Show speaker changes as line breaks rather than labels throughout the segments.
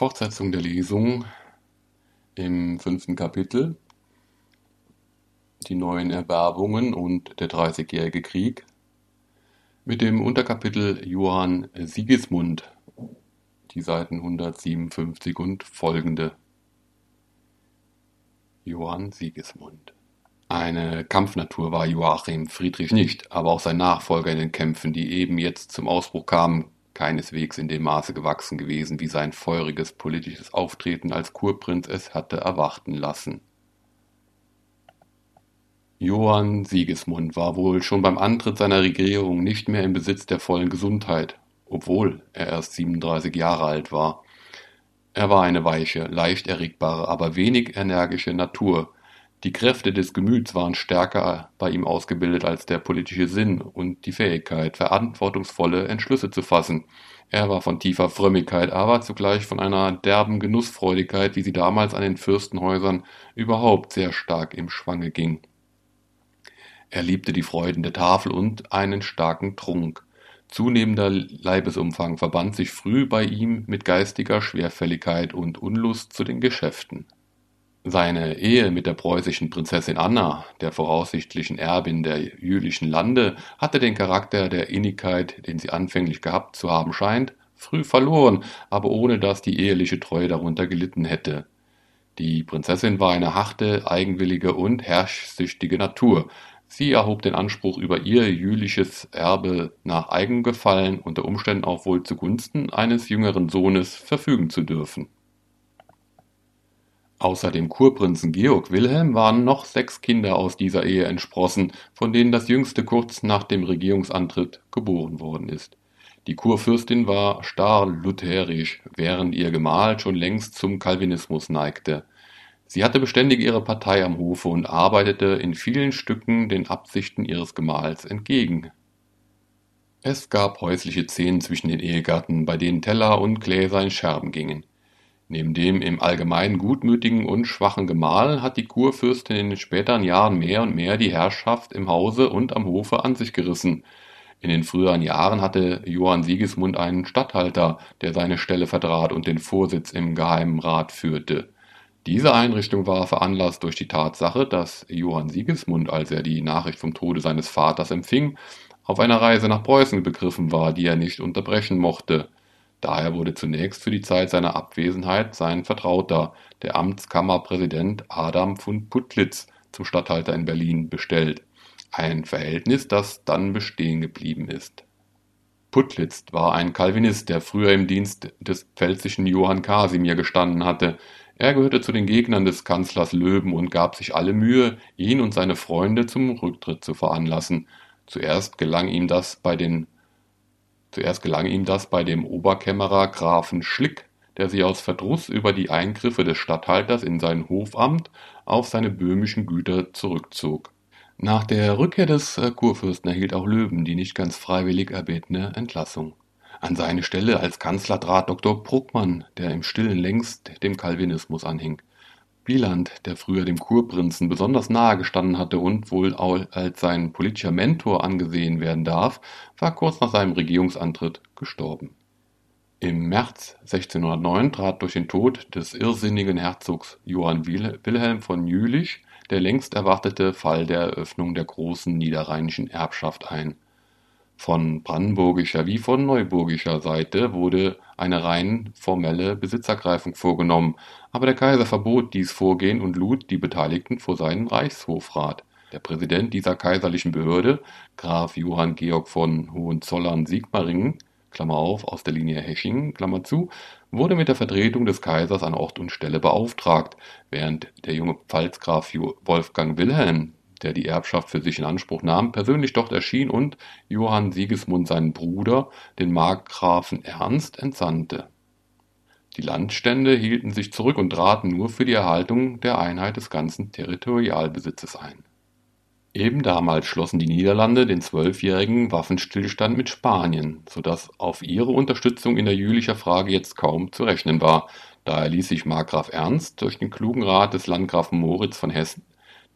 Fortsetzung der Lesung im fünften Kapitel, die neuen Erwerbungen und der Dreißigjährige Krieg, mit dem Unterkapitel Johann Sigismund, die Seiten 157 und folgende. Johann Sigismund. Eine Kampfnatur war Joachim Friedrich nicht, aber auch sein Nachfolger in den Kämpfen, die eben jetzt zum Ausbruch kamen, keineswegs in dem Maße gewachsen gewesen, wie sein feuriges politisches Auftreten als Kurprinz es hatte erwarten lassen. Johann Sigismund war wohl schon beim Antritt seiner Regierung nicht mehr im Besitz der vollen Gesundheit, obwohl er erst 37 Jahre alt war. Er war eine weiche, leicht erregbare, aber wenig energische Natur, die Kräfte des Gemüts waren stärker bei ihm ausgebildet als der politische Sinn und die Fähigkeit, verantwortungsvolle Entschlüsse zu fassen. Er war von tiefer Frömmigkeit, aber zugleich von einer derben Genussfreudigkeit, wie sie damals an den Fürstenhäusern überhaupt sehr stark im Schwange ging. Er liebte die Freuden der Tafel und einen starken Trunk. Zunehmender Leibesumfang verband sich früh bei ihm mit geistiger Schwerfälligkeit und Unlust zu den Geschäften. Seine Ehe mit der preußischen Prinzessin Anna, der voraussichtlichen Erbin der jülichen Lande, hatte den Charakter der Innigkeit, den sie anfänglich gehabt zu haben scheint, früh verloren, aber ohne dass die eheliche Treue darunter gelitten hätte. Die Prinzessin war eine harte, eigenwillige und herrschsüchtige Natur. Sie erhob den Anspruch, über ihr jüliches Erbe nach eigenem Gefallen, unter Umständen auch wohl zugunsten eines jüngeren Sohnes, verfügen zu dürfen. Außer dem Kurprinzen Georg Wilhelm waren noch sechs Kinder aus dieser Ehe entsprossen, von denen das jüngste kurz nach dem Regierungsantritt geboren worden ist. Die Kurfürstin war starr lutherisch, während ihr Gemahl schon längst zum Calvinismus neigte. Sie hatte beständig ihre Partei am Hofe und arbeitete in vielen Stücken den Absichten ihres Gemahls entgegen. Es gab häusliche Szenen zwischen den Ehegatten, bei denen Teller und Gläser in Scherben gingen. Neben dem im Allgemeinen gutmütigen und schwachen Gemahl hat die Kurfürstin in den späteren Jahren mehr und mehr die Herrschaft im Hause und am Hofe an sich gerissen. In den früheren Jahren hatte Johann Sigismund einen Statthalter, der seine Stelle vertrat und den Vorsitz im Geheimen Rat führte. Diese Einrichtung war veranlasst durch die Tatsache, dass Johann Sigismund, als er die Nachricht vom Tode seines Vaters empfing, auf einer Reise nach Preußen begriffen war, die er nicht unterbrechen mochte. Daher wurde zunächst für die Zeit seiner Abwesenheit sein Vertrauter, der Amtskammerpräsident Adam von Putlitz, zum Statthalter in Berlin bestellt, ein Verhältnis, das dann bestehen geblieben ist. Putlitz war ein Calvinist, der früher im Dienst des pfälzischen Johann Casimir gestanden hatte. Er gehörte zu den Gegnern des Kanzlers Löwen und gab sich alle Mühe, ihn und seine Freunde zum Rücktritt zu veranlassen. Zuerst gelang ihm das bei den Zuerst gelang ihm das bei dem Oberkämmerer Grafen Schlick, der sich aus Verdruss über die Eingriffe des Statthalters in sein Hofamt auf seine böhmischen Güter zurückzog. Nach der Rückkehr des äh, Kurfürsten erhielt auch Löwen die nicht ganz freiwillig erbetene Entlassung. An seine Stelle als Kanzler trat Dr. Bruckmann, der im Stillen längst dem Calvinismus anhing. Wieland, der früher dem Kurprinzen besonders nahe gestanden hatte und wohl als sein politischer Mentor angesehen werden darf, war kurz nach seinem Regierungsantritt gestorben. Im März 1609 trat durch den Tod des irrsinnigen Herzogs Johann Wilhelm von Jülich der längst erwartete Fall der Eröffnung der großen niederrheinischen Erbschaft ein von brandenburgischer wie von neuburgischer Seite wurde eine rein formelle Besitzergreifung vorgenommen, aber der Kaiser verbot dies Vorgehen und lud die Beteiligten vor seinen Reichshofrat. Der Präsident dieser kaiserlichen Behörde, Graf Johann Georg von Hohenzollern-Sigmaringen Klammer auf, aus der Linie Hechingen, Klammer zu, wurde mit der Vertretung des Kaisers an Ort und Stelle beauftragt, während der junge Pfalzgraf Wolfgang Wilhelm der die Erbschaft für sich in Anspruch nahm, persönlich dort erschien und Johann Sigismund seinen Bruder, den Markgrafen Ernst, entsandte. Die Landstände hielten sich zurück und traten nur für die Erhaltung der Einheit des ganzen Territorialbesitzes ein. Eben damals schlossen die Niederlande den zwölfjährigen Waffenstillstand mit Spanien, so dass auf ihre Unterstützung in der Jülicher Frage jetzt kaum zu rechnen war. Daher ließ sich Markgraf Ernst durch den klugen Rat des Landgrafen Moritz von Hessen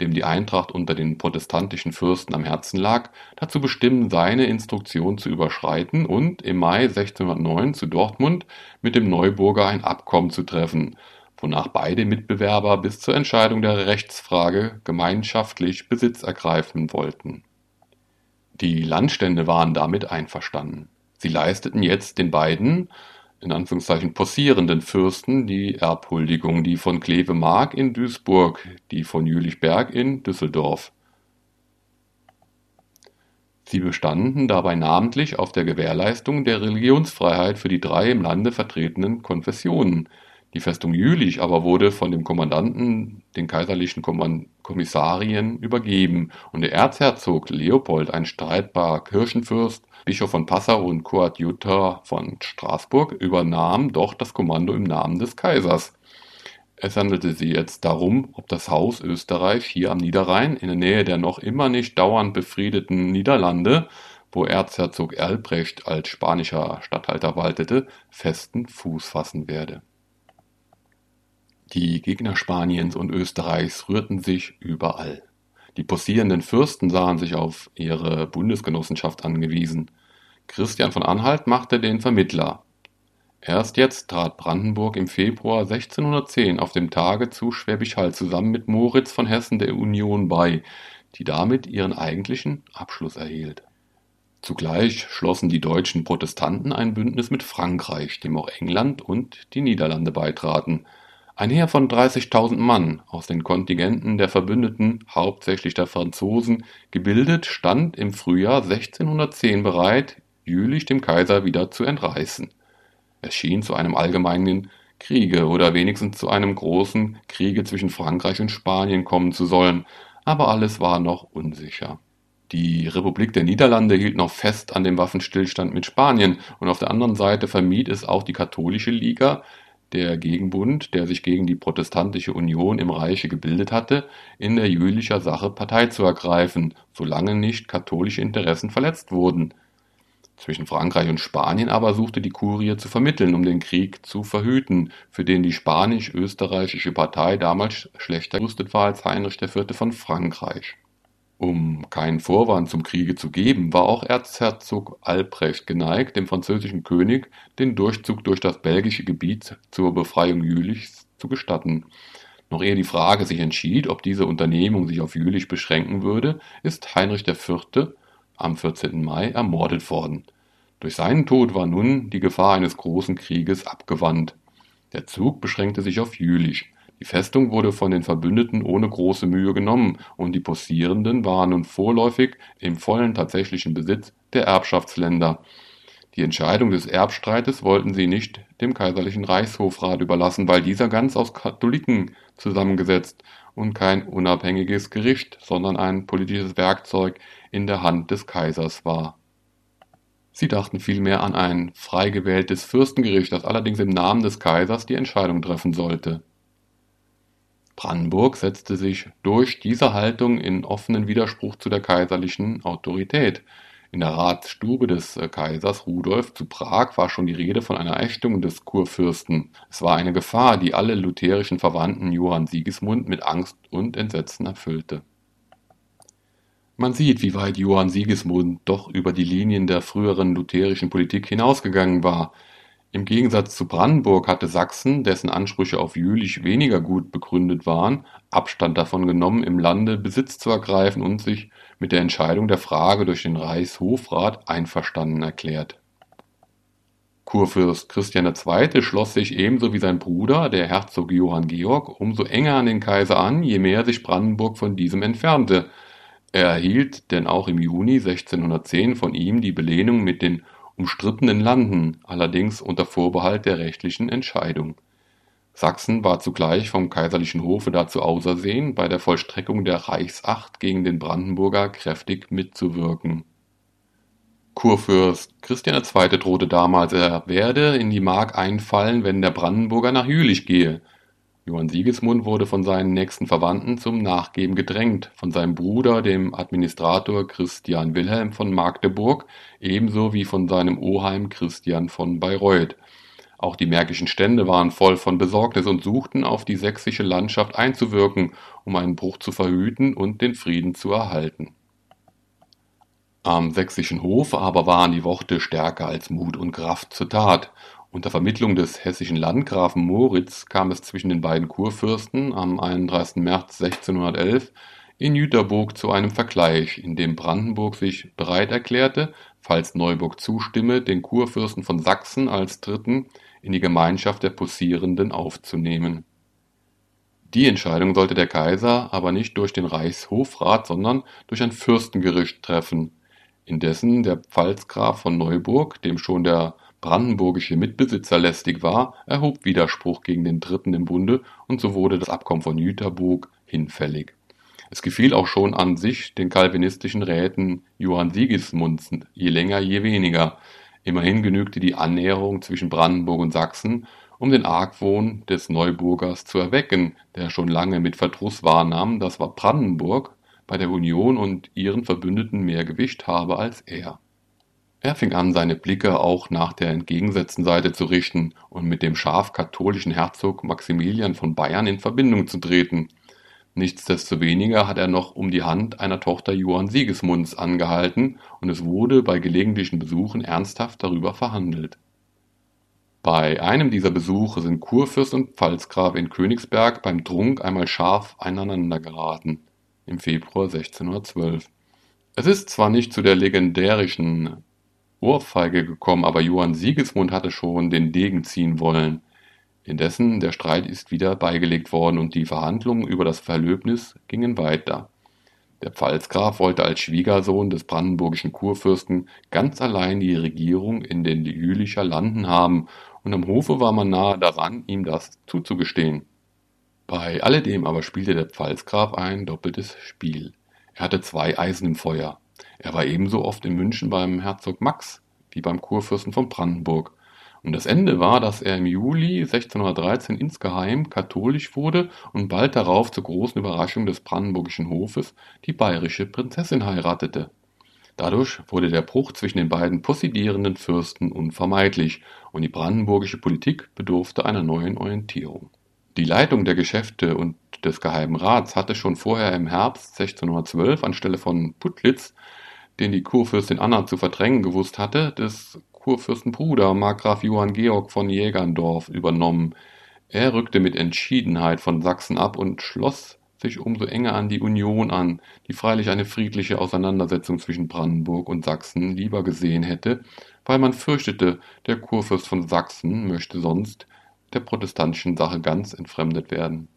dem die Eintracht unter den protestantischen Fürsten am Herzen lag, dazu bestimmen, seine Instruktion zu überschreiten und im Mai 1609 zu Dortmund mit dem Neuburger ein Abkommen zu treffen, wonach beide Mitbewerber bis zur Entscheidung der Rechtsfrage gemeinschaftlich Besitz ergreifen wollten. Die Landstände waren damit einverstanden. Sie leisteten jetzt den beiden in Anführungszeichen possierenden Fürsten die Erbhuldigung, die von Kleve-Mark in Duisburg, die von Jülichberg in Düsseldorf. Sie bestanden dabei namentlich auf der Gewährleistung der Religionsfreiheit für die drei im Lande vertretenen Konfessionen. Die Festung Jülich aber wurde von dem Kommandanten den kaiserlichen Kommissarien übergeben und der Erzherzog Leopold, ein streitbarer Kirchenfürst, Bischof von Passau und Koadjutor von Straßburg übernahm doch das Kommando im Namen des Kaisers. Es handelte sich jetzt darum, ob das Haus Österreich hier am Niederrhein in der Nähe der noch immer nicht dauernd befriedeten Niederlande, wo Erzherzog Albrecht als spanischer Statthalter waltete, festen Fuß fassen werde. Die Gegner Spaniens und Österreichs rührten sich überall. Die possierenden Fürsten sahen sich auf ihre Bundesgenossenschaft angewiesen. Christian von Anhalt machte den Vermittler. Erst jetzt trat Brandenburg im Februar 1610 auf dem Tage zu Schwäbisch Hall zusammen mit Moritz von Hessen der Union bei, die damit ihren eigentlichen Abschluss erhielt. Zugleich schlossen die deutschen Protestanten ein Bündnis mit Frankreich, dem auch England und die Niederlande beitraten ein Heer von 30.000 Mann aus den Kontingenten der Verbündeten, hauptsächlich der Franzosen, gebildet, stand im Frühjahr 1610 bereit, Jülich dem Kaiser wieder zu entreißen. Es schien zu einem allgemeinen Kriege oder wenigstens zu einem großen Kriege zwischen Frankreich und Spanien kommen zu sollen, aber alles war noch unsicher. Die Republik der Niederlande hielt noch fest an dem Waffenstillstand mit Spanien und auf der anderen Seite vermied es auch die katholische Liga, der Gegenbund, der sich gegen die protestantische Union im Reiche gebildet hatte, in der Jülicher Sache Partei zu ergreifen, solange nicht katholische Interessen verletzt wurden. Zwischen Frankreich und Spanien aber suchte die Kurie zu vermitteln, um den Krieg zu verhüten, für den die spanisch-österreichische Partei damals schlechter gerüstet war als Heinrich IV. von Frankreich um keinen Vorwand zum Kriege zu geben, war auch Erzherzog Albrecht geneigt, dem französischen König den Durchzug durch das belgische Gebiet zur Befreiung Jülichs zu gestatten. Noch ehe die Frage sich entschied, ob diese Unternehmung sich auf Jülich beschränken würde, ist Heinrich IV. am 14. Mai ermordet worden. Durch seinen Tod war nun die Gefahr eines großen Krieges abgewandt. Der Zug beschränkte sich auf Jülich. Die Festung wurde von den Verbündeten ohne große Mühe genommen und die Possierenden waren nun vorläufig im vollen tatsächlichen Besitz der Erbschaftsländer. Die Entscheidung des Erbstreites wollten sie nicht dem kaiserlichen Reichshofrat überlassen, weil dieser ganz aus Katholiken zusammengesetzt und kein unabhängiges Gericht, sondern ein politisches Werkzeug in der Hand des Kaisers war. Sie dachten vielmehr an ein frei gewähltes Fürstengericht, das allerdings im Namen des Kaisers die Entscheidung treffen sollte. Brandenburg setzte sich durch diese Haltung in offenen Widerspruch zu der kaiserlichen Autorität. In der Ratsstube des äh, Kaisers Rudolf zu Prag war schon die Rede von einer Ächtung des Kurfürsten. Es war eine Gefahr, die alle lutherischen Verwandten Johann Sigismund mit Angst und Entsetzen erfüllte. Man sieht, wie weit Johann Sigismund doch über die Linien der früheren lutherischen Politik hinausgegangen war. Im Gegensatz zu Brandenburg hatte Sachsen, dessen Ansprüche auf Jülich weniger gut begründet waren, Abstand davon genommen, im Lande Besitz zu ergreifen und sich mit der Entscheidung der Frage durch den Reichshofrat einverstanden erklärt. Kurfürst Christian II. schloss sich ebenso wie sein Bruder, der Herzog Johann Georg, umso enger an den Kaiser an, je mehr sich Brandenburg von diesem entfernte. Er erhielt denn auch im Juni 1610 von ihm die Belehnung mit den umstrittenen Landen, allerdings unter Vorbehalt der rechtlichen Entscheidung. Sachsen war zugleich vom kaiserlichen Hofe dazu ausersehen, bei der Vollstreckung der Reichsacht gegen den Brandenburger kräftig mitzuwirken. Kurfürst Christian II. drohte damals, er werde in die Mark einfallen, wenn der Brandenburger nach Jülich gehe Johann Sigismund wurde von seinen nächsten Verwandten zum Nachgeben gedrängt, von seinem Bruder, dem Administrator Christian Wilhelm von Magdeburg, ebenso wie von seinem Oheim Christian von Bayreuth. Auch die märkischen Stände waren voll von Besorgnis und suchten auf die sächsische Landschaft einzuwirken, um einen Bruch zu verhüten und den Frieden zu erhalten. Am sächsischen Hof aber waren die Worte stärker als Mut und Kraft zur Tat. Unter Vermittlung des hessischen Landgrafen Moritz kam es zwischen den beiden Kurfürsten am 31. März 1611 in Jüterburg zu einem Vergleich, in dem Brandenburg sich bereit erklärte, falls Neuburg zustimme, den Kurfürsten von Sachsen als Dritten in die Gemeinschaft der Possierenden aufzunehmen. Die Entscheidung sollte der Kaiser aber nicht durch den Reichshofrat, sondern durch ein Fürstengericht treffen Indessen der Pfalzgraf von Neuburg, dem schon der brandenburgische Mitbesitzer lästig war, erhob Widerspruch gegen den Dritten im Bunde und so wurde das Abkommen von Jüterburg hinfällig. Es gefiel auch schon an sich den calvinistischen Räten Johann Sigismunds je länger je weniger. Immerhin genügte die Annäherung zwischen Brandenburg und Sachsen, um den Argwohn des Neuburgers zu erwecken, der schon lange mit Verdruss wahrnahm, dass Brandenburg bei der Union und ihren Verbündeten mehr Gewicht habe als er. Er fing an, seine Blicke auch nach der entgegengesetzten Seite zu richten und mit dem scharf katholischen Herzog Maximilian von Bayern in Verbindung zu treten. Nichtsdestoweniger hat er noch um die Hand einer Tochter Johann Sigismunds angehalten und es wurde bei gelegentlichen Besuchen ernsthaft darüber verhandelt. Bei einem dieser Besuche sind Kurfürst und Pfalzgraf in Königsberg beim Trunk einmal scharf aneinandergeraten im Februar 1612. Es ist zwar nicht zu der legendärischen Ohrfeige gekommen, aber Johann Sigismund hatte schon den Degen ziehen wollen. Indessen, der Streit ist wieder beigelegt worden und die Verhandlungen über das Verlöbnis gingen weiter. Der Pfalzgraf wollte als Schwiegersohn des brandenburgischen Kurfürsten ganz allein die Regierung in den Jülicher Landen haben, und am Hofe war man nahe daran, ihm das zuzugestehen. Bei alledem aber spielte der Pfalzgraf ein doppeltes Spiel. Er hatte zwei Eisen im Feuer. Er war ebenso oft in München beim Herzog Max wie beim Kurfürsten von Brandenburg. Und das Ende war, dass er im Juli 1613 insgeheim katholisch wurde und bald darauf zur großen Überraschung des brandenburgischen Hofes die bayerische Prinzessin heiratete. Dadurch wurde der Bruch zwischen den beiden possidierenden Fürsten unvermeidlich und die brandenburgische Politik bedurfte einer neuen Orientierung. Die Leitung der Geschäfte und des Geheimen Rats hatte schon vorher im Herbst 1612 anstelle von Putlitz, den die Kurfürstin Anna zu verdrängen gewusst hatte, des Kurfürsten Bruder Markgraf Johann Georg von Jägerndorf übernommen. Er rückte mit Entschiedenheit von Sachsen ab und schloss sich umso enger an die Union an, die freilich eine friedliche Auseinandersetzung zwischen Brandenburg und Sachsen lieber gesehen hätte, weil man fürchtete, der Kurfürst von Sachsen möchte sonst der protestantischen Sache ganz entfremdet werden.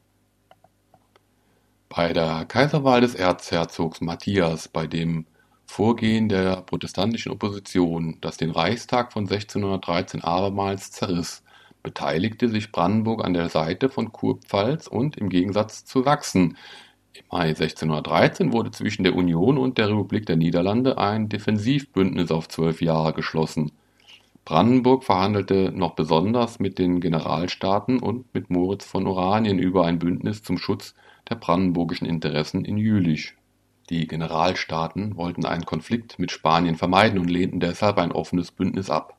Bei der Kaiserwahl des Erzherzogs Matthias, bei dem Vorgehen der protestantischen Opposition, das den Reichstag von 1613 abermals zerriss, beteiligte sich Brandenburg an der Seite von Kurpfalz und im Gegensatz zu Sachsen. Im Mai 1613 wurde zwischen der Union und der Republik der Niederlande ein Defensivbündnis auf zwölf Jahre geschlossen Brandenburg verhandelte noch besonders mit den Generalstaaten und mit Moritz von Oranien über ein Bündnis zum Schutz der brandenburgischen Interessen in Jülich. Die Generalstaaten wollten einen Konflikt mit Spanien vermeiden und lehnten deshalb ein offenes Bündnis ab.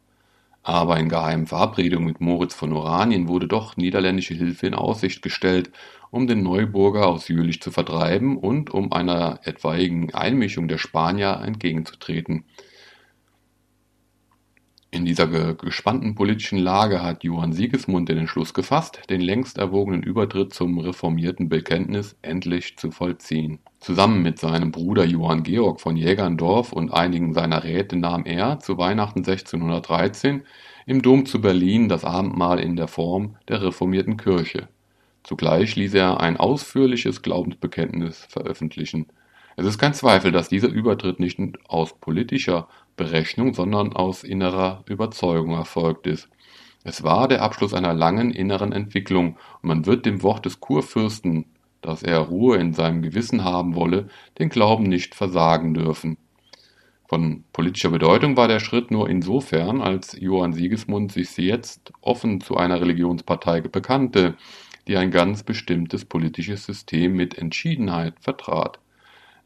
Aber in geheimen Verabredungen mit Moritz von Oranien wurde doch niederländische Hilfe in Aussicht gestellt, um den Neuburger aus Jülich zu vertreiben und um einer etwaigen Einmischung der Spanier entgegenzutreten in dieser gespannten politischen Lage hat Johann Sigismund den Entschluss gefasst, den längst erwogenen Übertritt zum reformierten Bekenntnis endlich zu vollziehen. Zusammen mit seinem Bruder Johann Georg von Jägerndorf und einigen seiner Räte nahm er zu Weihnachten 1613 im Dom zu Berlin das Abendmahl in der Form der reformierten Kirche. Zugleich ließ er ein ausführliches Glaubensbekenntnis veröffentlichen. Es ist kein Zweifel, dass dieser Übertritt nicht aus politischer Berechnung, sondern aus innerer Überzeugung erfolgt ist. Es war der Abschluss einer langen inneren Entwicklung, und man wird dem Wort des Kurfürsten, dass er Ruhe in seinem Gewissen haben wolle, den Glauben nicht versagen dürfen. Von politischer Bedeutung war der Schritt nur insofern, als Johann Sigismund sich jetzt offen zu einer Religionspartei bekannte, die ein ganz bestimmtes politisches System mit Entschiedenheit vertrat.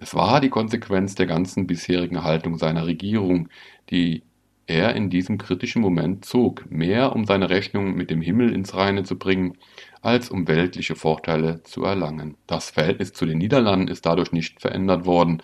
Es war die Konsequenz der ganzen bisherigen Haltung seiner Regierung, die er in diesem kritischen Moment zog, mehr um seine Rechnung mit dem Himmel ins Reine zu bringen, als um weltliche Vorteile zu erlangen. Das Verhältnis zu den Niederlanden ist dadurch nicht verändert worden,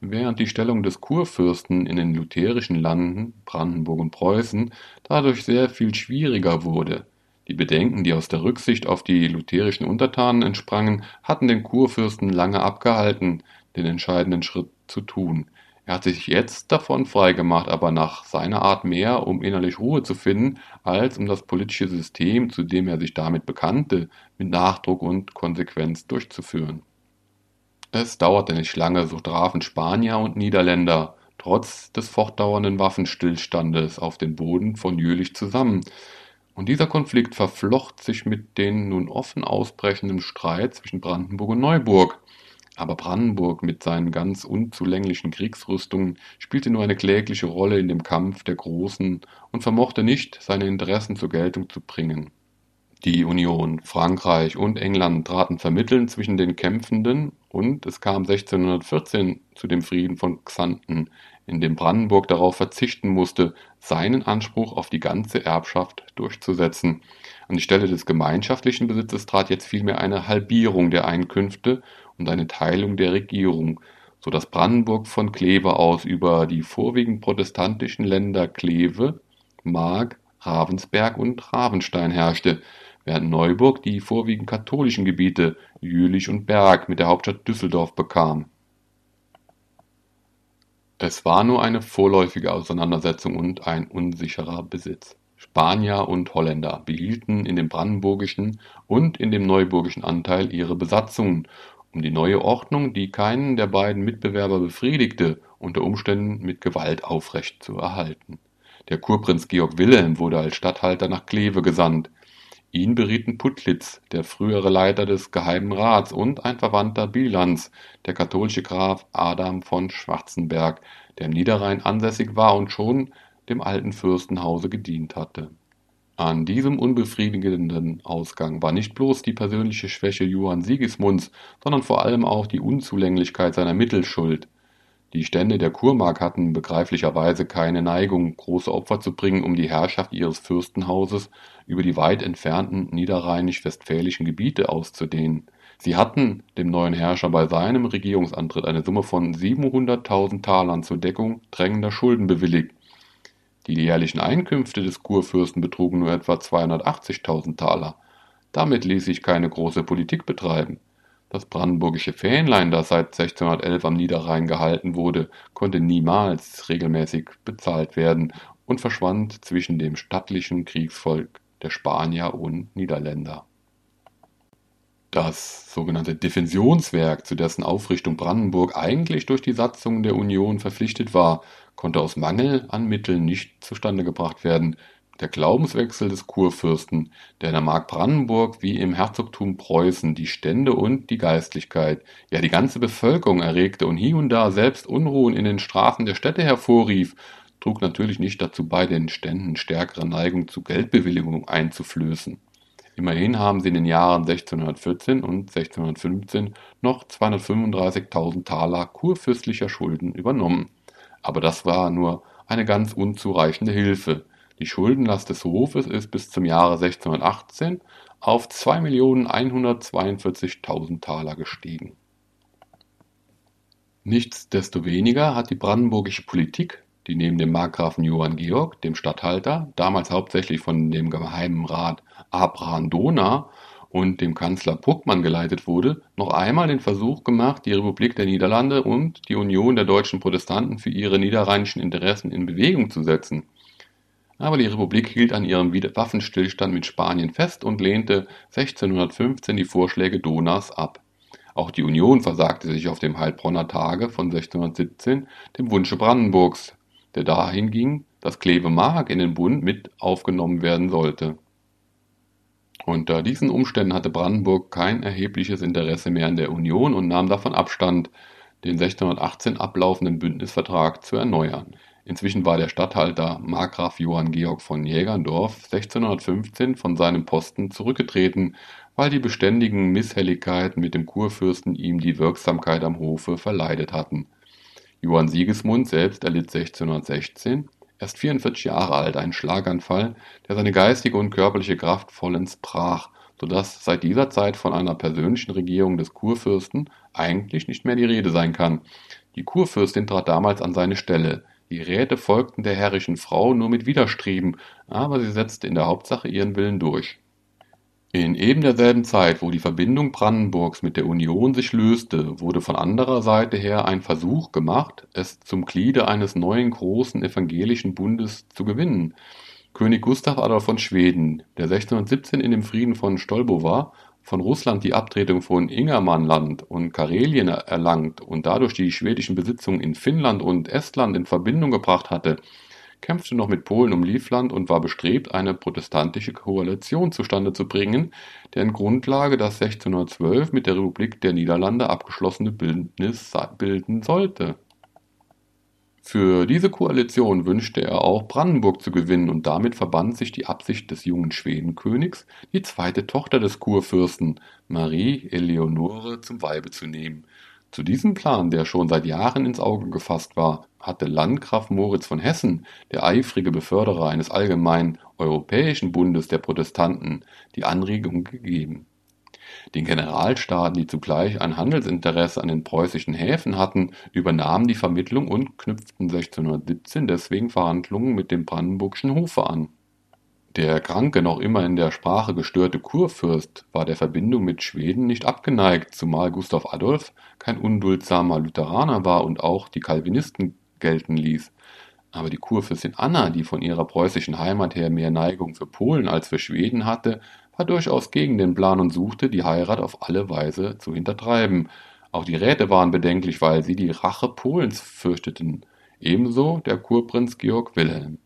während die Stellung des Kurfürsten in den lutherischen Landen Brandenburg und Preußen dadurch sehr viel schwieriger wurde. Die Bedenken, die aus der Rücksicht auf die lutherischen Untertanen entsprangen, hatten den Kurfürsten lange abgehalten, den entscheidenden Schritt zu tun. Er hat sich jetzt davon freigemacht, aber nach seiner Art mehr, um innerlich Ruhe zu finden, als um das politische System, zu dem er sich damit bekannte, mit Nachdruck und Konsequenz durchzuführen. Es dauerte nicht lange, so trafen Spanier und Niederländer trotz des fortdauernden Waffenstillstandes auf den Boden von Jülich zusammen, und dieser Konflikt verflocht sich mit den nun offen ausbrechenden Streit zwischen Brandenburg und Neuburg. Aber Brandenburg mit seinen ganz unzulänglichen Kriegsrüstungen spielte nur eine klägliche Rolle in dem Kampf der Großen und vermochte nicht, seine Interessen zur Geltung zu bringen. Die Union, Frankreich und England traten vermittelnd zwischen den Kämpfenden und es kam 1614 zu dem Frieden von Xanten, in dem Brandenburg darauf verzichten musste, seinen Anspruch auf die ganze Erbschaft durchzusetzen. An die Stelle des gemeinschaftlichen Besitzes trat jetzt vielmehr eine Halbierung der Einkünfte und eine Teilung der Regierung, so dass Brandenburg von Kleve aus über die vorwiegend protestantischen Länder Kleve, Mark, Ravensberg und Ravenstein herrschte, während Neuburg die vorwiegend katholischen Gebiete Jülich und Berg mit der Hauptstadt Düsseldorf bekam. Es war nur eine vorläufige Auseinandersetzung und ein unsicherer Besitz. Spanier und Holländer behielten in dem brandenburgischen und in dem neuburgischen Anteil ihre Besatzungen, die neue Ordnung, die keinen der beiden Mitbewerber befriedigte, unter Umständen mit Gewalt aufrecht zu erhalten. Der Kurprinz Georg Wilhelm wurde als Statthalter nach Kleve gesandt, Ihn berieten Putlitz, der frühere Leiter des Geheimen Rats, und ein Verwandter Bilands, der katholische Graf Adam von Schwarzenberg, der im Niederrhein ansässig war und schon dem alten Fürstenhause gedient hatte. An diesem unbefriedigenden Ausgang war nicht bloß die persönliche Schwäche Johann Sigismunds, sondern vor allem auch die Unzulänglichkeit seiner Mittel schuld. Die Stände der Kurmark hatten begreiflicherweise keine Neigung, große Opfer zu bringen, um die Herrschaft ihres Fürstenhauses über die weit entfernten niederrheinisch-westfälischen Gebiete auszudehnen. Sie hatten dem neuen Herrscher bei seinem Regierungsantritt eine Summe von 700.000 Talern zur Deckung drängender Schulden bewilligt. Die jährlichen Einkünfte des Kurfürsten betrugen nur etwa 280.000 Taler. Damit ließ sich keine große Politik betreiben. Das brandenburgische Fähnlein, das seit 1611 am Niederrhein gehalten wurde, konnte niemals regelmäßig bezahlt werden und verschwand zwischen dem stattlichen Kriegsvolk der Spanier und Niederländer. Das sogenannte Defensionswerk, zu dessen Aufrichtung Brandenburg eigentlich durch die Satzungen der Union verpflichtet war, konnte aus Mangel an Mitteln nicht zustande gebracht werden, der Glaubenswechsel des Kurfürsten, der in der Mark Brandenburg wie im Herzogtum Preußen die Stände und die Geistlichkeit, ja die ganze Bevölkerung erregte und hier und da selbst Unruhen in den Straßen der Städte hervorrief, trug natürlich nicht dazu bei, den Ständen stärkere Neigung zu Geldbewilligung einzuflößen. Immerhin haben sie in den Jahren 1614 und 1615 noch 235.000 Taler kurfürstlicher Schulden übernommen. Aber das war nur eine ganz unzureichende Hilfe. Die Schuldenlast des Hofes ist bis zum Jahre 1618 auf 2.142.000 Taler gestiegen. Nichtsdestoweniger hat die brandenburgische Politik, die neben dem Markgrafen Johann Georg, dem Statthalter, damals hauptsächlich von dem Geheimen Rat Abraham Dona und dem Kanzler Puckmann geleitet wurde, noch einmal den Versuch gemacht, die Republik der Niederlande und die Union der deutschen Protestanten für ihre niederrheinischen Interessen in Bewegung zu setzen aber die Republik hielt an ihrem Waffenstillstand mit Spanien fest und lehnte 1615 die Vorschläge Donas ab. Auch die Union versagte sich auf dem Heilbronner Tage von 1617 dem Wunsche Brandenburgs, der dahin ging, dass Kleve-Mark in den Bund mit aufgenommen werden sollte. Unter diesen Umständen hatte Brandenburg kein erhebliches Interesse mehr an der Union und nahm davon Abstand, den 1618 ablaufenden Bündnisvertrag zu erneuern Inzwischen war der Statthalter Markgraf Johann Georg von Jägerndorf 1615 von seinem Posten zurückgetreten, weil die beständigen Misshelligkeiten mit dem Kurfürsten ihm die Wirksamkeit am Hofe verleidet hatten. Johann Sigismund selbst erlitt 1616 erst 44 Jahre alt, einen Schlaganfall, der seine geistige und körperliche Kraft vollends brach, so dass seit dieser Zeit von einer persönlichen Regierung des Kurfürsten eigentlich nicht mehr die Rede sein kann. Die Kurfürstin trat damals an seine Stelle. Die Räte folgten der herrischen Frau nur mit Widerstreben, aber sie setzte in der Hauptsache ihren Willen durch. In eben derselben Zeit, wo die Verbindung Brandenburgs mit der Union sich löste, wurde von anderer Seite her ein Versuch gemacht, es zum Gliede eines neuen großen evangelischen Bundes zu gewinnen. König Gustav Adolf von Schweden, der 1617 in dem Frieden von Stolbowa von Russland die Abtretung von Ingermannland und Karelien erlangt und dadurch die schwedischen Besitzungen in Finnland und Estland in Verbindung gebracht hatte, kämpfte noch mit Polen um Livland und war bestrebt, eine protestantische Koalition zustande zu bringen, deren Grundlage das 1612 mit der Republik der Niederlande abgeschlossene Bündnis bilden sollte. Für diese Koalition wünschte er auch Brandenburg zu gewinnen und damit verband sich die Absicht des jungen Schwedenkönigs, die zweite Tochter des Kurfürsten, Marie Eleonore, zum Weibe zu nehmen. Zu diesem Plan, der schon seit Jahren ins Auge gefasst war, hatte Landgraf Moritz von Hessen, der eifrige Beförderer eines allgemeinen europäischen Bundes der Protestanten, die Anregung gegeben den Generalstaaten, die zugleich ein Handelsinteresse an den preußischen Häfen hatten, übernahmen die Vermittlung und knüpften 1617 deswegen Verhandlungen mit dem brandenburgischen Hofe an. Der kranke, noch immer in der Sprache gestörte Kurfürst war der Verbindung mit Schweden nicht abgeneigt, zumal Gustav Adolf kein unduldsamer Lutheraner war und auch die Calvinisten gelten ließ. Aber die Kurfürstin Anna, die von ihrer preußischen Heimat her mehr Neigung für Polen als für Schweden hatte, war durchaus gegen den Plan und suchte, die Heirat auf alle Weise zu hintertreiben. Auch die Räte waren bedenklich, weil sie die Rache Polens fürchteten, ebenso der Kurprinz Georg Wilhelm.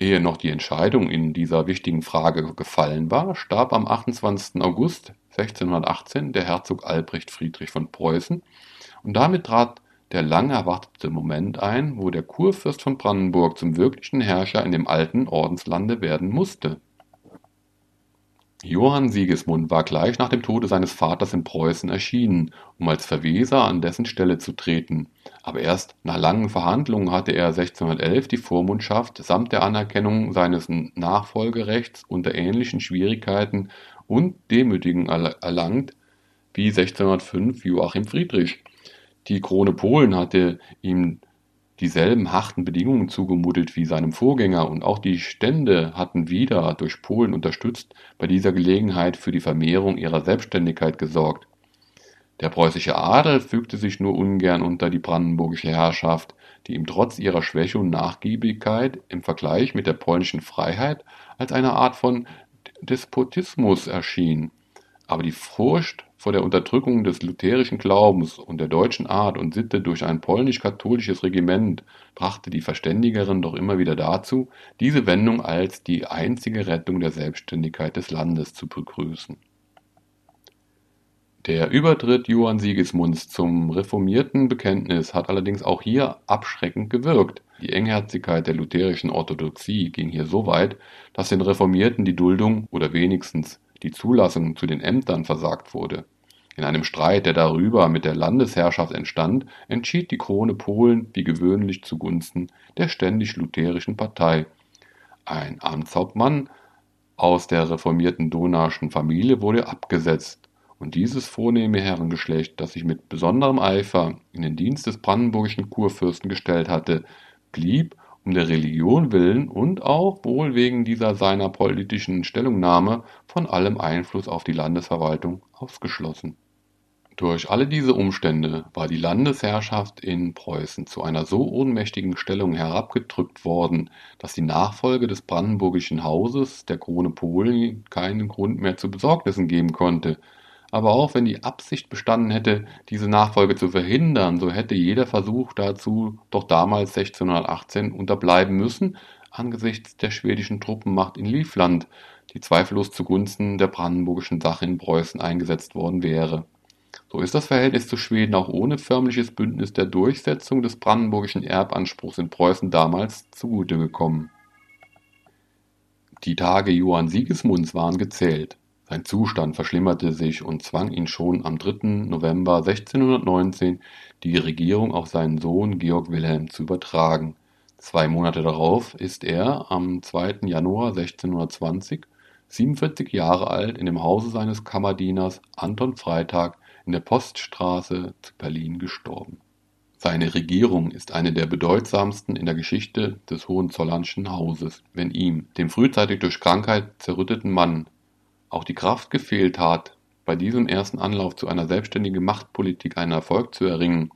Ehe noch die Entscheidung in dieser wichtigen Frage gefallen war, starb am 28. August 1618 der Herzog Albrecht Friedrich von Preußen und damit trat der lang erwartete Moment ein, wo der Kurfürst von Brandenburg zum wirklichen Herrscher in dem alten Ordenslande werden musste. Johann Sigismund war gleich nach dem Tode seines Vaters in Preußen erschienen, um als Verweser an dessen Stelle zu treten, aber erst nach langen Verhandlungen hatte er 1611 die Vormundschaft samt der Anerkennung seines Nachfolgerechts unter ähnlichen Schwierigkeiten und Demütigen erlangt wie 1605 Joachim Friedrich. Die Krone Polen hatte ihm dieselben harten Bedingungen zugemutet wie seinem Vorgänger und auch die Stände hatten wieder, durch Polen unterstützt, bei dieser Gelegenheit für die Vermehrung ihrer Selbstständigkeit gesorgt. Der preußische Adel fügte sich nur ungern unter die brandenburgische Herrschaft, die ihm trotz ihrer Schwäche und Nachgiebigkeit im Vergleich mit der polnischen Freiheit als eine Art von Despotismus erschien. Aber die Furcht vor der Unterdrückung des lutherischen Glaubens und der deutschen Art und Sitte durch ein polnisch-katholisches Regiment brachte die Verständigeren doch immer wieder dazu, diese Wendung als die einzige Rettung der Selbstständigkeit des Landes zu begrüßen. Der Übertritt Johann Sigismunds zum reformierten Bekenntnis hat allerdings auch hier abschreckend gewirkt. Die Engherzigkeit der lutherischen Orthodoxie ging hier so weit, dass den Reformierten die Duldung oder wenigstens die Zulassung zu den Ämtern versagt wurde. In einem Streit, der darüber mit der Landesherrschaft entstand, entschied die Krone Polen wie gewöhnlich zugunsten der ständisch-lutherischen Partei. Ein Amtshauptmann aus der reformierten donauischen Familie wurde abgesetzt, und dieses vornehme Herrengeschlecht, das sich mit besonderem Eifer in den Dienst des brandenburgischen Kurfürsten gestellt hatte, blieb um der Religion willen und auch wohl wegen dieser seiner politischen Stellungnahme von allem Einfluss auf die Landesverwaltung ausgeschlossen. Durch alle diese Umstände war die Landesherrschaft in Preußen zu einer so ohnmächtigen Stellung herabgedrückt worden, dass die Nachfolge des brandenburgischen Hauses der Krone Polen keinen Grund mehr zu Besorgnissen geben konnte aber auch wenn die Absicht bestanden hätte, diese Nachfolge zu verhindern, so hätte jeder Versuch dazu doch damals 1618 unterbleiben müssen, angesichts der schwedischen Truppenmacht in Livland, die zweifellos zugunsten der brandenburgischen Sache in Preußen eingesetzt worden wäre. So ist das Verhältnis zu Schweden auch ohne förmliches Bündnis der Durchsetzung des brandenburgischen Erbanspruchs in Preußen damals zugute gekommen. Die Tage Johann Sigismunds waren gezählt. Sein Zustand verschlimmerte sich und zwang ihn schon am 3. November 1619, die Regierung auf seinen Sohn Georg Wilhelm zu übertragen. Zwei Monate darauf ist er am 2. Januar 1620, 47 Jahre alt, in dem Hause seines Kammerdieners Anton Freitag in der Poststraße zu Berlin gestorben. Seine Regierung ist eine der bedeutsamsten in der Geschichte des Hohenzollernschen Hauses, wenn ihm, dem frühzeitig durch Krankheit zerrütteten Mann, auch die Kraft gefehlt hat, bei diesem ersten Anlauf zu einer selbstständigen Machtpolitik einen Erfolg zu erringen,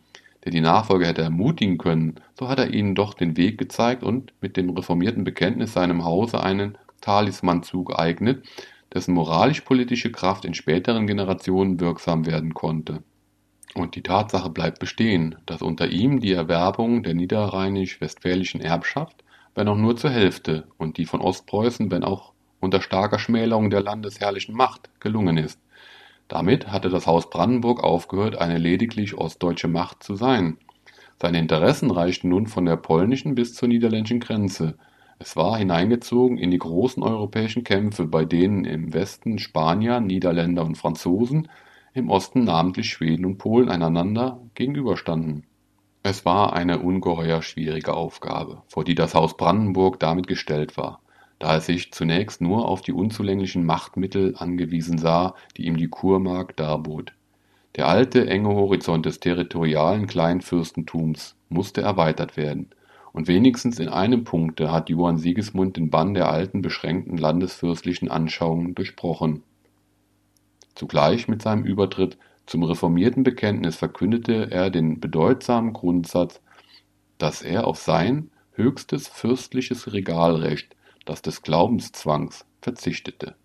der die Nachfolger hätte ermutigen können, so hat er ihnen doch den Weg gezeigt und mit dem reformierten Bekenntnis seinem Hause einen Talisman zugeeignet, dessen moralisch-politische Kraft in späteren Generationen wirksam werden konnte. Und die Tatsache bleibt bestehen, dass unter ihm die Erwerbung der niederrheinisch-westfälischen Erbschaft, wenn auch nur zur Hälfte, und die von Ostpreußen, wenn auch unter starker Schmälerung der landesherrlichen Macht, gelungen ist. Damit hatte das Haus Brandenburg aufgehört, eine lediglich ostdeutsche Macht zu sein. Seine Interessen reichten nun von der polnischen bis zur niederländischen Grenze. Es war hineingezogen in die großen europäischen Kämpfe, bei denen im Westen Spanier, Niederländer und Franzosen, im Osten namentlich Schweden und Polen einander gegenüberstanden. Es war eine ungeheuer schwierige Aufgabe, vor die das Haus Brandenburg damit gestellt war da er sich zunächst nur auf die unzulänglichen Machtmittel angewiesen sah, die ihm die Kurmark darbot. Der alte, enge Horizont des territorialen Kleinfürstentums musste erweitert werden, und wenigstens in einem Punkte hat Johann Sigismund den Bann der alten beschränkten landesfürstlichen Anschauungen durchbrochen. Zugleich mit seinem Übertritt zum reformierten Bekenntnis verkündete er den bedeutsamen Grundsatz, dass er auf sein höchstes fürstliches Regalrecht das des Glaubenszwangs verzichtete.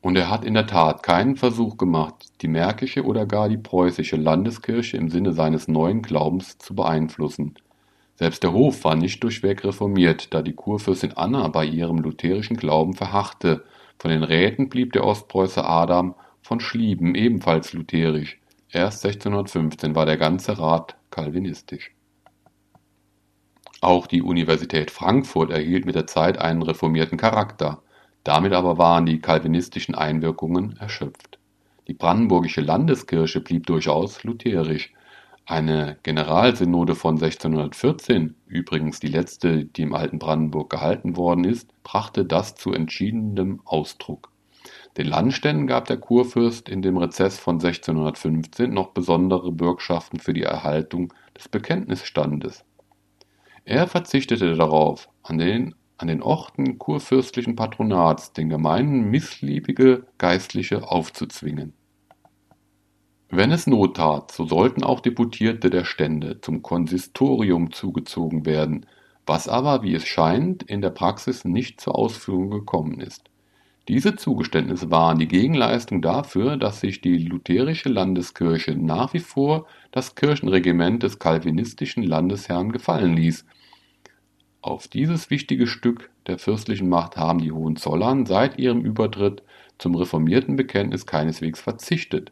Und er hat in der Tat keinen Versuch gemacht, die märkische oder gar die preußische Landeskirche im Sinne seines neuen Glaubens zu beeinflussen. Selbst der Hof war nicht durchweg reformiert, da die Kurfürstin Anna bei ihrem lutherischen Glauben verharrte. Von den Räten blieb der Ostpreuße Adam von Schlieben ebenfalls lutherisch. Erst 1615 war der ganze Rat kalvinistisch. Auch die Universität Frankfurt erhielt mit der Zeit einen reformierten Charakter, damit aber waren die calvinistischen Einwirkungen erschöpft. Die brandenburgische Landeskirche blieb durchaus lutherisch. Eine Generalsynode von 1614, übrigens die letzte, die im alten Brandenburg gehalten worden ist, brachte das zu entschiedenem Ausdruck. Den Landständen gab der Kurfürst in dem Rezess von 1615 noch besondere Bürgschaften für die Erhaltung des Bekenntnisstandes er verzichtete darauf, an den an den Orten kurfürstlichen Patronats den Gemeinden missliebige Geistliche aufzuzwingen. Wenn es Not tat, so sollten auch Deputierte der Stände zum Konsistorium zugezogen werden, was aber, wie es scheint, in der Praxis nicht zur Ausführung gekommen ist. Diese Zugeständnisse waren die Gegenleistung dafür, dass sich die lutherische Landeskirche nach wie vor das Kirchenregiment des calvinistischen Landesherrn gefallen ließ. Auf dieses wichtige Stück der fürstlichen Macht haben die Hohenzollern seit ihrem Übertritt zum reformierten Bekenntnis keineswegs verzichtet,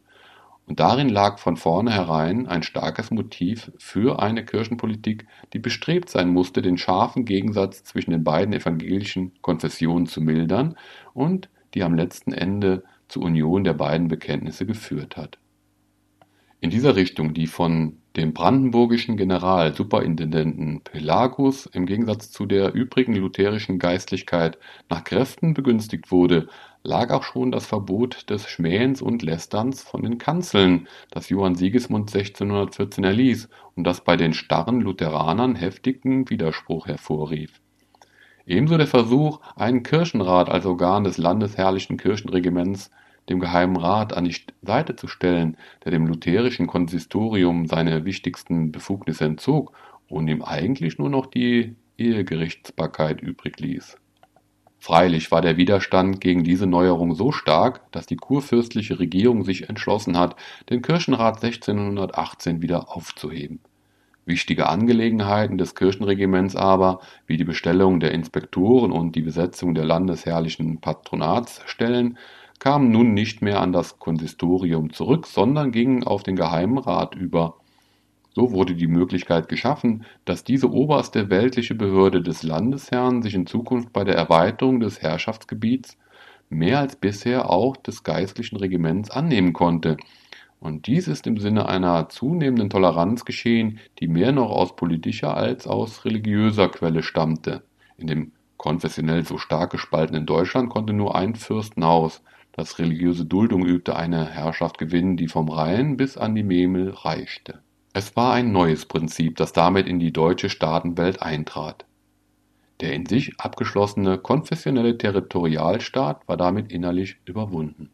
und darin lag von vornherein ein starkes Motiv für eine Kirchenpolitik, die bestrebt sein musste, den scharfen Gegensatz zwischen den beiden evangelischen Konfessionen zu mildern und die am letzten Ende zur Union der beiden Bekenntnisse geführt hat. In dieser Richtung, die von dem brandenburgischen Generalsuperintendenten Pelagus im Gegensatz zu der übrigen lutherischen Geistlichkeit nach Kräften begünstigt wurde lag auch schon das Verbot des Schmähens und Lästerns von den Kanzeln, das Johann Sigismund 1614 erließ und das bei den starren Lutheranern heftigen Widerspruch hervorrief. Ebenso der Versuch, einen Kirchenrat als Organ des landesherrlichen Kirchenregiments dem Geheimen Rat an die Seite zu stellen, der dem lutherischen Konsistorium seine wichtigsten Befugnisse entzog und ihm eigentlich nur noch die Ehegerichtsbarkeit übrig ließ. Freilich war der Widerstand gegen diese Neuerung so stark, dass die kurfürstliche Regierung sich entschlossen hat, den Kirchenrat 1618 wieder aufzuheben. Wichtige Angelegenheiten des Kirchenregiments aber, wie die Bestellung der Inspektoren und die Besetzung der landesherrlichen Patronatsstellen, kamen nun nicht mehr an das Konsistorium zurück, sondern gingen auf den Geheimen Rat über. So wurde die Möglichkeit geschaffen, dass diese oberste weltliche Behörde des Landesherrn sich in Zukunft bei der Erweiterung des Herrschaftsgebiets mehr als bisher auch des geistlichen Regiments annehmen konnte, Und dies ist im Sinne einer zunehmenden Toleranz geschehen, die mehr noch aus politischer als aus religiöser Quelle stammte. In dem konfessionell so stark gespaltenen Deutschland konnte nur ein Fürstenhaus, das religiöse Duldung übte, eine Herrschaft gewinnen, die vom Rhein bis an die Memel reichte. Es war ein neues Prinzip, das damit in die deutsche Staatenwelt eintrat. Der in sich abgeschlossene konfessionelle Territorialstaat war damit innerlich überwunden